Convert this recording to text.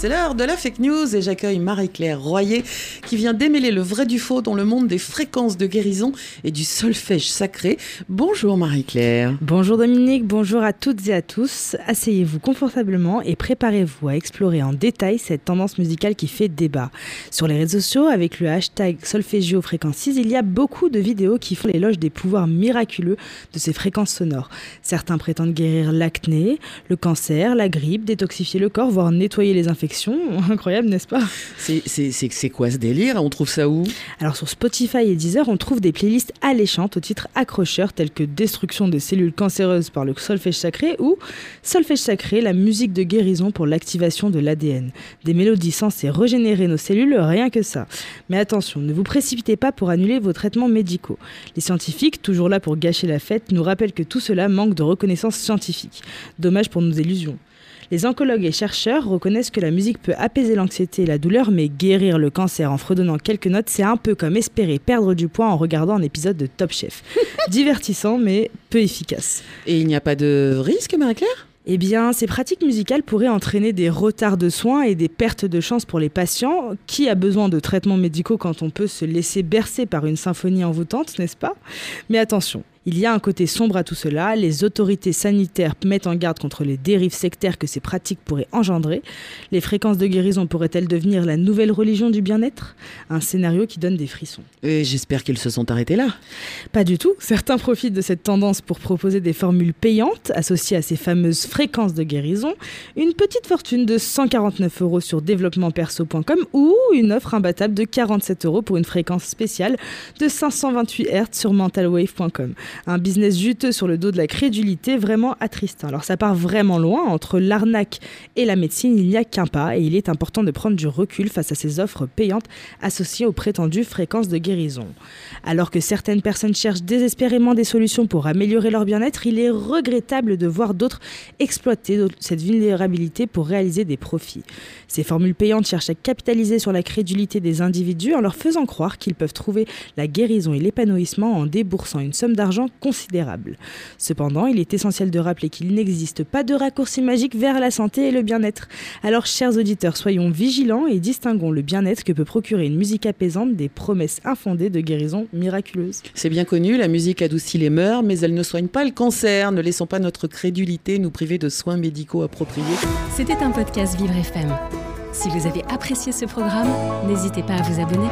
C'est l'heure de la fake news et j'accueille Marie-Claire Royer qui vient démêler le vrai du faux dans le monde des fréquences de guérison et du solfège sacré. Bonjour Marie-Claire. Bonjour Dominique, bonjour à toutes et à tous. Asseyez-vous confortablement et préparez-vous à explorer en détail cette tendance musicale qui fait débat. Sur les réseaux sociaux, avec le hashtag solfégio fréquence 6, il y a beaucoup de vidéos qui font l'éloge des pouvoirs miraculeux de ces fréquences sonores. Certains prétendent guérir l'acné, le cancer, la grippe, détoxifier le corps, voire nettoyer les infections Incroyable, n'est-ce pas? C'est quoi ce délire? On trouve ça où? Alors sur Spotify et Deezer, on trouve des playlists alléchantes au titre accrocheur tels que Destruction des cellules cancéreuses par le solfège sacré ou Solfège sacré, la musique de guérison pour l'activation de l'ADN. Des mélodies censées régénérer nos cellules, rien que ça. Mais attention, ne vous précipitez pas pour annuler vos traitements médicaux. Les scientifiques, toujours là pour gâcher la fête, nous rappellent que tout cela manque de reconnaissance scientifique. Dommage pour nos illusions. Les oncologues et chercheurs reconnaissent que la musique peut apaiser l'anxiété et la douleur, mais guérir le cancer en fredonnant quelques notes, c'est un peu comme espérer perdre du poids en regardant un épisode de Top Chef. Divertissant, mais peu efficace. Et il n'y a pas de risque, Marie-Claire? Eh bien, ces pratiques musicales pourraient entraîner des retards de soins et des pertes de chance pour les patients. Qui a besoin de traitements médicaux quand on peut se laisser bercer par une symphonie envoûtante, n'est-ce pas? Mais attention, il y a un côté sombre à tout cela. Les autorités sanitaires mettent en garde contre les dérives sectaires que ces pratiques pourraient engendrer. Les fréquences de guérison pourraient-elles devenir la nouvelle religion du bien-être? Un scénario qui donne des frissons. Et j'espère qu'ils se sont arrêtés là. Pas du tout. Certains profitent de cette tendance pour proposer des formules payantes associées à ces fameuses fréquences de guérison. Une petite fortune de 149 euros sur développementperso.com ou une offre imbattable de 47 euros pour une fréquence spéciale de 528 Hz sur mentalwave.com un business juteux sur le dos de la crédulité vraiment attristant. Alors ça part vraiment loin, entre l'arnaque et la médecine, il n'y a qu'un pas et il est important de prendre du recul face à ces offres payantes associées aux prétendues fréquences de guérison. Alors que certaines personnes cherchent désespérément des solutions pour améliorer leur bien-être, il est regrettable de voir d'autres exploiter cette vulnérabilité pour réaliser des profits. Ces formules payantes cherchent à capitaliser sur la crédulité des individus en leur faisant croire qu'ils peuvent trouver la guérison et l'épanouissement en déboursant une somme d'argent considérable. Cependant, il est essentiel de rappeler qu'il n'existe pas de raccourci magique vers la santé et le bien-être. Alors, chers auditeurs, soyons vigilants et distinguons le bien-être que peut procurer une musique apaisante des promesses infondées de guérison miraculeuse. C'est bien connu, la musique adoucit les mœurs, mais elle ne soigne pas le cancer. Ne laissons pas notre crédulité nous priver de soins médicaux appropriés. C'était un podcast Vivre FM. Si vous avez apprécié ce programme, n'hésitez pas à vous abonner.